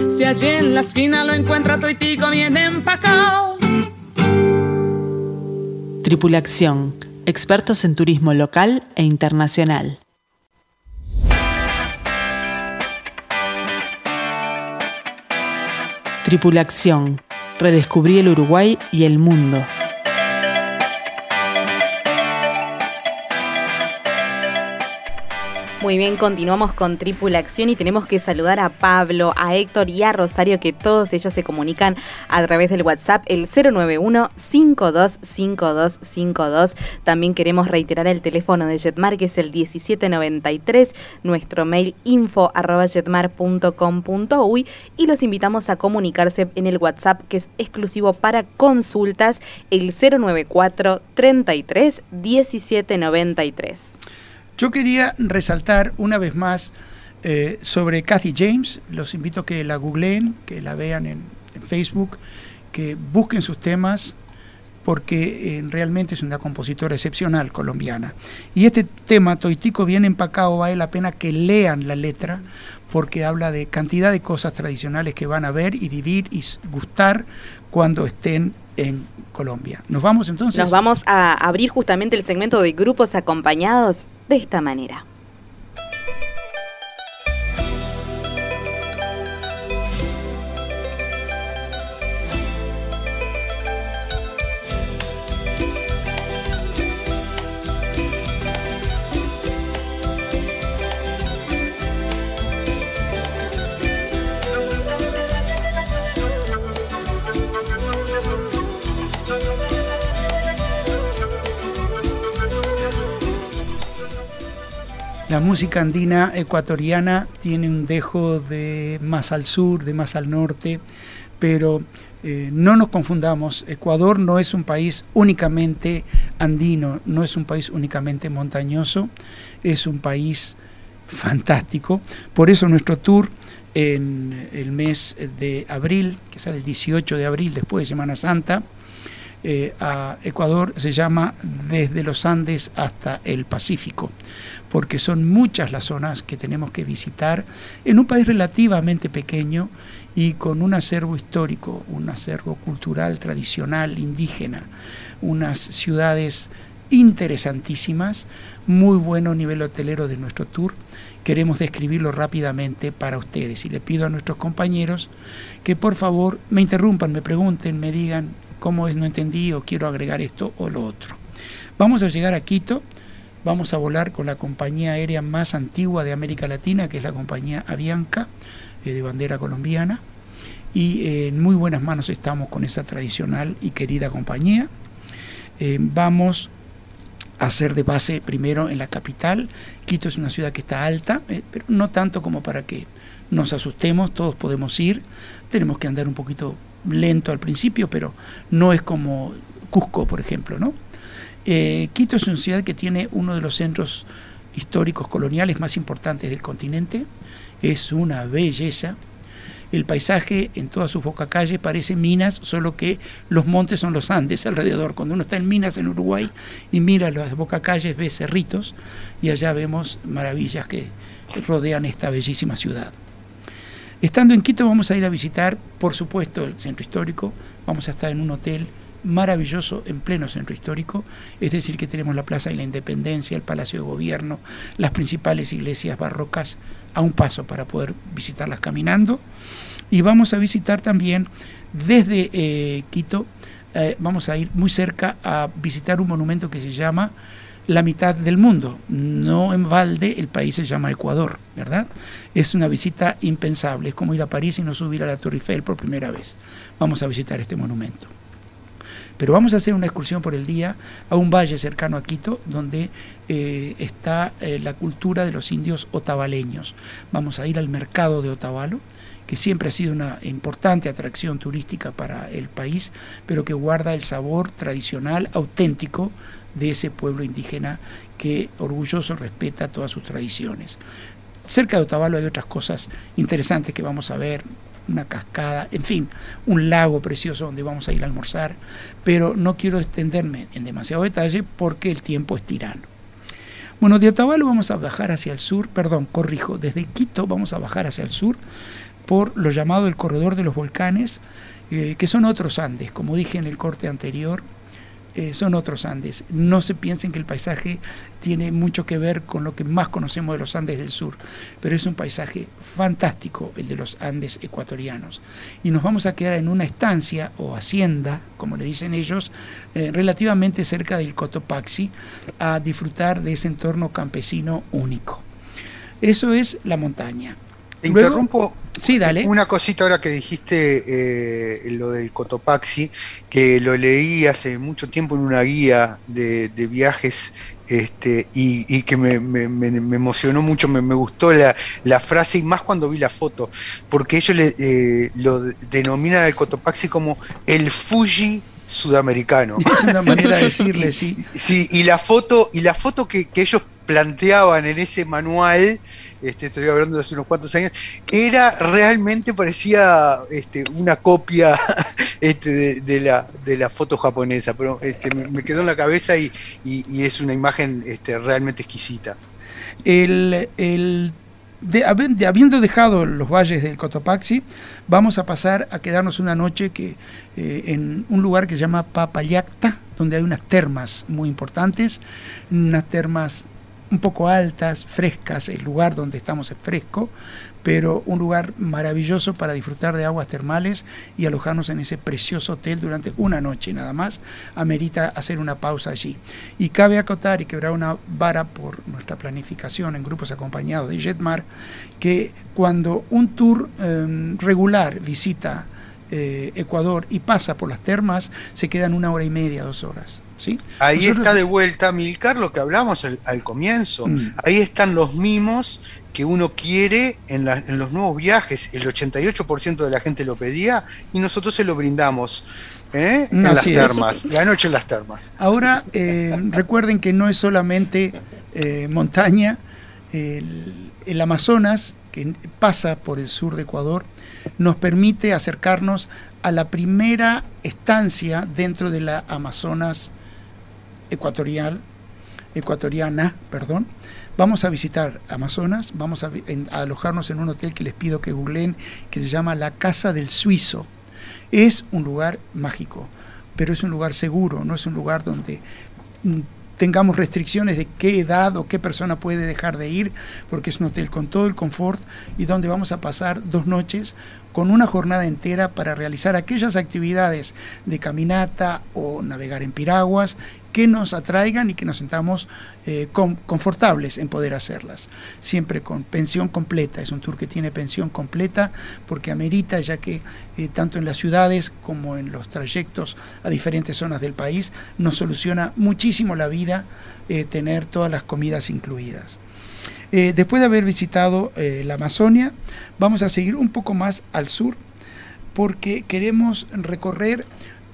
Si allí en la esquina lo encuentra toitico bien empacao. Tripulación, expertos en turismo local e internacional. Tripulación, redescubrí el Uruguay y el mundo. Muy bien, continuamos con Tripulación y tenemos que saludar a Pablo, a Héctor y a Rosario, que todos ellos se comunican a través del WhatsApp, el 091-525252. También queremos reiterar el teléfono de Jetmar, que es el 1793, nuestro mail info jetmar.com.uy y los invitamos a comunicarse en el WhatsApp, que es exclusivo para consultas, el 094 33 1793. Yo quería resaltar una vez más eh, sobre Kathy James. Los invito a que la googleen, que la vean en, Facebook, que busquen sus temas, porque eh, realmente es una compositora excepcional colombiana. Y este tema, Toitico bien empacado, vale la pena que lean la letra, porque habla de cantidad de cosas tradicionales que van a ver y vivir y gustar cuando estén en Colombia. Nos vamos entonces. Nos vamos a abrir justamente el segmento de grupos acompañados de esta manera. La música andina ecuatoriana tiene un dejo de más al sur, de más al norte, pero eh, no nos confundamos, Ecuador no es un país únicamente andino, no es un país únicamente montañoso, es un país fantástico. Por eso nuestro tour en el mes de abril, que sale el 18 de abril después de Semana Santa, eh, a Ecuador se llama desde los Andes hasta el Pacífico, porque son muchas las zonas que tenemos que visitar en un país relativamente pequeño y con un acervo histórico, un acervo cultural, tradicional, indígena, unas ciudades interesantísimas, muy bueno nivel hotelero de nuestro tour. Queremos describirlo rápidamente para ustedes y le pido a nuestros compañeros que por favor me interrumpan, me pregunten, me digan cómo es, no entendí o quiero agregar esto o lo otro. Vamos a llegar a Quito, vamos a volar con la compañía aérea más antigua de América Latina, que es la compañía Avianca, eh, de bandera colombiana, y eh, en muy buenas manos estamos con esa tradicional y querida compañía. Eh, vamos a hacer de base primero en la capital. Quito es una ciudad que está alta, pero no tanto como para que nos asustemos, todos podemos ir. Tenemos que andar un poquito lento al principio, pero no es como Cusco, por ejemplo, ¿no? Eh, Quito es una ciudad que tiene uno de los centros históricos coloniales más importantes del continente. Es una belleza. El paisaje en todas sus bocacalles parece Minas, solo que los montes son los Andes alrededor. Cuando uno está en Minas, en Uruguay, y mira las bocacalles, ve cerritos y allá vemos maravillas que rodean esta bellísima ciudad. Estando en Quito vamos a ir a visitar, por supuesto, el centro histórico, vamos a estar en un hotel maravilloso en pleno centro histórico, es decir, que tenemos la Plaza de la Independencia, el Palacio de Gobierno, las principales iglesias barrocas a un paso para poder visitarlas caminando. Y vamos a visitar también desde eh, Quito, eh, vamos a ir muy cerca a visitar un monumento que se llama la mitad del mundo. No en balde el país se llama Ecuador, ¿verdad? Es una visita impensable, es como ir a París y no subir a la Torre Eiffel por primera vez. Vamos a visitar este monumento. Pero vamos a hacer una excursión por el día a un valle cercano a Quito, donde eh, está eh, la cultura de los indios otavaleños. Vamos a ir al mercado de Otavalo, que siempre ha sido una importante atracción turística para el país, pero que guarda el sabor tradicional, auténtico de ese pueblo indígena que orgulloso respeta todas sus tradiciones. Cerca de Otavalo hay otras cosas interesantes que vamos a ver, una cascada, en fin, un lago precioso donde vamos a ir a almorzar, pero no quiero extenderme en demasiado detalle porque el tiempo es tirano. Bueno, de Otavalo vamos a bajar hacia el sur, perdón, corrijo, desde Quito vamos a bajar hacia el sur por lo llamado el corredor de los volcanes, eh, que son otros Andes, como dije en el corte anterior, eh, son otros Andes. No se piensen que el paisaje tiene mucho que ver con lo que más conocemos de los Andes del sur, pero es un paisaje fantástico el de los Andes ecuatorianos. Y nos vamos a quedar en una estancia o hacienda, como le dicen ellos, eh, relativamente cerca del Cotopaxi, a disfrutar de ese entorno campesino único. Eso es la montaña. Te Luego- interrumpo Sí, dale. una cosita ahora que dijiste eh, lo del Cotopaxi, que lo leí hace mucho tiempo en una guía de, de viajes este, y, y que me, me- me- me emocionó mucho, me, gustó la, la frase y más cuando vi la foto, porque ellos le, eh, lo denominan al Cotopaxi como el Fuji sudamericano. Es una manera de decirle, sí. Sí, y la foto, y la foto que, que ellos planteaban en ese manual, este, estoy hablando de hace unos cuantos años, era realmente parecía este, una copia este, de, la, de la foto japonesa, pero este, me, quedó en la cabeza y, es una imagen este, realmente exquisita. El, el- de- habiendo dejado los valles del Cotopaxi, vamos a pasar a quedarnos una noche que, eh, en un lugar que se llama Papayacta, donde hay unas termas muy importantes, unas termas un poco altas, frescas, el lugar donde estamos es fresco, pero un lugar maravilloso para disfrutar de aguas termales y alojarnos en ese precioso hotel durante una noche nada más, amerita hacer una pausa allí. Y cabe acotar y quebrar una vara por nuestra planificación en grupos acompañados de Jetmar, que cuando un tour eh, regular visita eh, Ecuador y pasa por las termas, se quedan una hora y media, dos horas. ¿sí? Ahí Nosotros- está de vuelta, Milcar, lo que hablamos al, al comienzo. Mm. Ahí están los mimos que uno quiere en, la- en los nuevos viajes. El 88% de la gente lo pedía y nosotros se lo brindamos ¿eh? en las termas, la noche en las termas. Ahora, eh, recuerden que no es solamente eh, montaña, el, el Amazonas, que pasa por el sur de Ecuador, nos permite acercarnos a la primera estancia dentro de la Amazonas ecuatorial, ecuatoriana, perdón. Vamos a visitar Amazonas, vamos a, a alojarnos en un hotel que les pido que googleen, que se llama La Casa del Suizo. Es un lugar mágico, pero es un lugar seguro, no es un lugar donde mm, tengamos restricciones de qué edad o qué persona puede dejar de ir, porque es un hotel con todo el confort y donde vamos a pasar dos noches con una jornada entera para realizar aquellas actividades de caminata o navegar en piraguas que nos atraigan y que nos sentamos eh, con- confortables en poder hacerlas. Siempre con pensión completa, es un tour que tiene pensión completa porque amerita, ya que eh, tanto en las ciudades como en los trayectos a diferentes zonas del país nos soluciona muchísimo la vida eh, tener todas las comidas incluidas. Después de haber visitado la Amazonia, vamos a seguir un poco más al sur porque queremos recorrer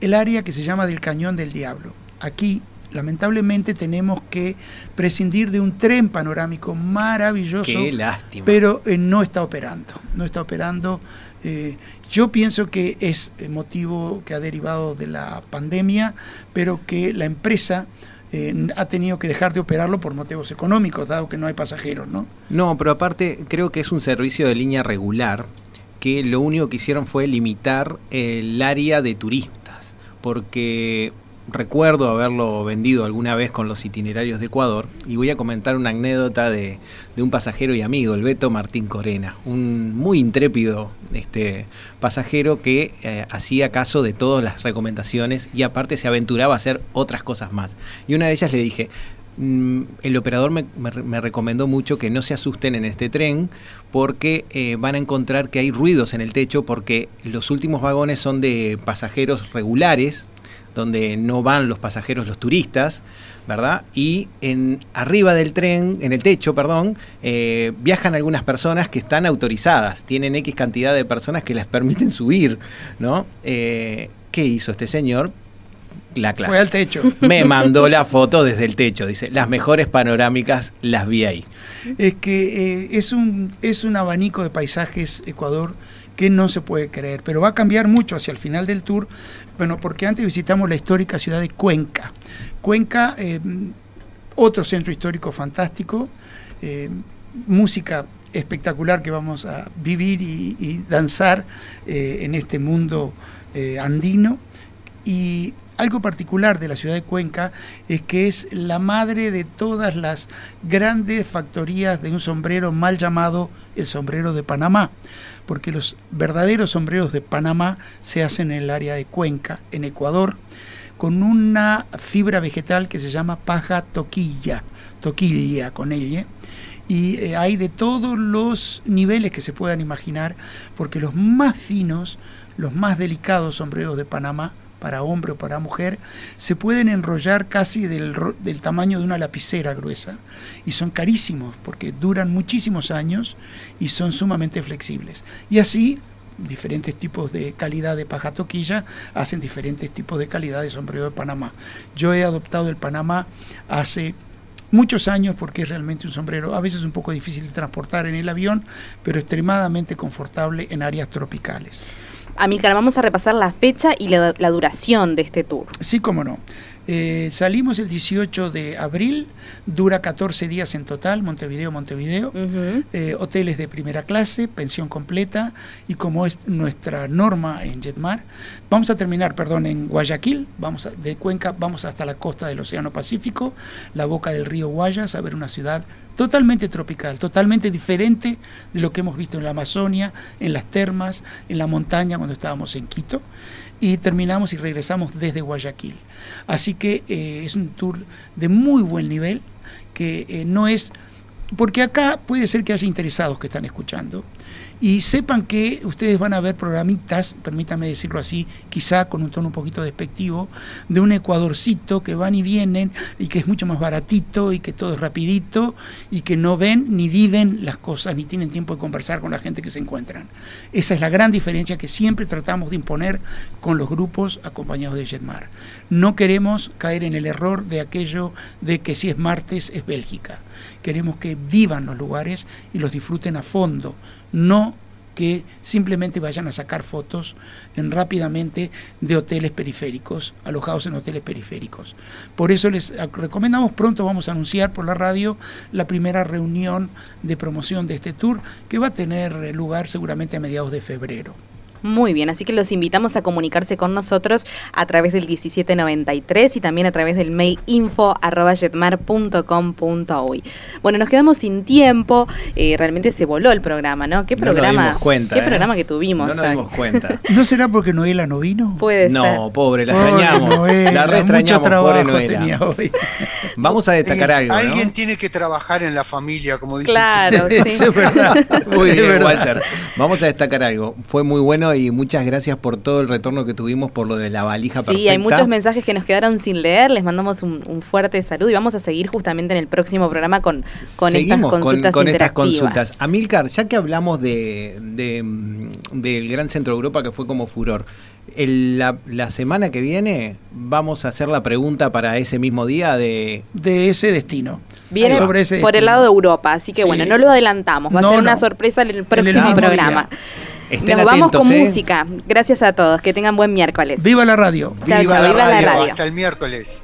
el área que se llama del Cañón del Diablo. Aquí lamentablemente tenemos que prescindir de un tren panorámico maravilloso, Qué lástima. pero eh, no está operando. No está operando. eh, yo pienso que es motivo que ha derivado de la pandemia, pero que la empresa eh, ha tenido que dejar de operarlo por motivos económicos, dado que no hay pasajeros, ¿no? No, pero aparte creo que es un servicio de línea regular que lo único que hicieron fue limitar el área de turistas, porque recuerdo haberlo vendido alguna vez con los itinerarios de Ecuador y voy a comentar una anécdota de, de un pasajero y amigo, el Beto Martín Corena, un muy intrépido este, pasajero que eh, hacía caso de todas las recomendaciones y aparte se aventuraba a hacer otras cosas más. Y una de ellas le dije, Mm, el operador me, me re- me recomendó mucho que no se asusten en este tren porque eh, van a encontrar que hay ruidos en el techo porque los últimos vagones son de pasajeros regulares donde no van los pasajeros, los turistas, ¿verdad? Y en arriba del tren, en el techo, perdón, eh, viajan algunas personas que están autorizadas, tienen X cantidad de personas que les permiten subir, ¿no? Eh, ¿Qué hizo este señor? La clase. Fue al techo. Me mandó la foto desde el techo, dice, las mejores panorámicas las vi ahí. Es que eh, es, un, es un abanico de paisajes Ecuador que no se puede creer, pero va a cambiar mucho hacia el final del tour, bueno, porque antes visitamos la histórica ciudad de Cuenca. Cuenca, eh, otro centro histórico fantástico, eh, música espectacular que vamos a vivir y, danzar eh, en este mundo andino. Y algo particular de la ciudad de Cuenca es que es la madre de todas las grandes factorías de un sombrero mal llamado el sombrero de Panamá, porque los verdaderos sombreros de Panamá se hacen en el área de Cuenca, en Ecuador, con una fibra vegetal que se llama paja toquilla, toquilla con ella, y eh, hay de todos los niveles que se puedan imaginar, porque los más finos, los más delicados sombreros de Panamá, para hombre o para mujer, se pueden enrollar casi del, del tamaño de una lapicera gruesa y son carísimos porque duran muchísimos años y son sumamente flexibles. Y así diferentes tipos de calidad de paja toquilla hacen diferentes tipos de calidad de sombrero de Panamá. Yo he adoptado el Panamá hace muchos años porque es realmente un sombrero a veces un poco difícil de transportar en el avión, pero extremadamente confortable en áreas tropicales. Amílcar, vamos a repasar la fecha y la, la duración de este tour. Sí, cómo no. Eh, salimos el 18 de abril, dura 14 días en total, Montevideo, Montevideo. Eh, hoteles de primera clase, pensión completa y como es nuestra norma en Jetmar, vamos a terminar, perdón, en Guayaquil, vamos a- de Cuenca vamos hasta la costa del Océano Pacífico, la boca del río Guayas, a ver una ciudad totalmente tropical, totalmente diferente de lo que hemos visto en la Amazonia, en las termas, en la montaña cuando estábamos en Quito y terminamos y regresamos desde Guayaquil. Así que eh, es un tour de muy buen nivel que eh, no es porque acá puede ser que haya interesados que están escuchando y sepan que ustedes van a ver programitas, permítame decirlo así, quizá con un tono un poquito despectivo, de un ecuadorcito que van y vienen y que es mucho más baratito y que todo es rapidito y que no ven ni viven las cosas ni tienen tiempo de conversar con la gente que se encuentran. Esa es la gran diferencia que siempre tratamos de imponer con los grupos acompañados de Jetmar. No queremos caer en el error de aquello de que si es martes es Bélgica. Queremos que vivan los lugares y los disfruten a fondo, no que simplemente vayan a sacar fotos en, rápidamente de hoteles periféricos, alojados en hoteles periféricos. Por eso les recomendamos, pronto vamos a anunciar por la radio la primera reunión de promoción de este tour, que va a tener lugar seguramente a mediados de febrero. Muy bien, así que los invitamos a comunicarse con nosotros a través del 1793 y también a través del mail info arroba jetmar.com.uy. Bueno, nos quedamos sin tiempo, eh, realmente se voló el programa, ¿no? ¿Qué No nos programa? dimos cuenta, ¿Qué ¿eh? programa que tuvimos? No nos dimos cuenta. ¿No será porque Noela no vino? Puede No, ser. pobre, la Pobre extrañamos. Noela, la re mucho extrañamos, pobre trabajo Noela. tenía hoy. Vamos a destacar algo, ¿no? Alguien tiene que trabajar en la familia, como dice. Claro, sí. Eso es verdad. Muy bien. Walter. Vamos a destacar algo. Fue muy bueno bueno y muchas gracias por todo el retorno que tuvimos por lo de la valija perfecta. Sí, hay muchos mensajes que nos quedaron sin leer. Les mandamos un, un fuerte saludo y vamos a seguir justamente en el próximo programa con, con estas Seguimos consultas con, estas interactivas. consultas. Amilcar, ya que hablamos de, de, del Gran Centro de Europa que fue como furor, el- la, la semana que viene vamos a hacer la pregunta para ese mismo día de... De ese destino. Viene Sobre ese por el lado de Europa, así que Sí. bueno, no lo adelantamos. Va No, a ser una sorpresa en el próximo programa. Estén Nos vamos atentos, con ¿eh? música. Gracias a todos. Que tengan buen miércoles. Viva la radio. Viva la radio. Hasta el miércoles.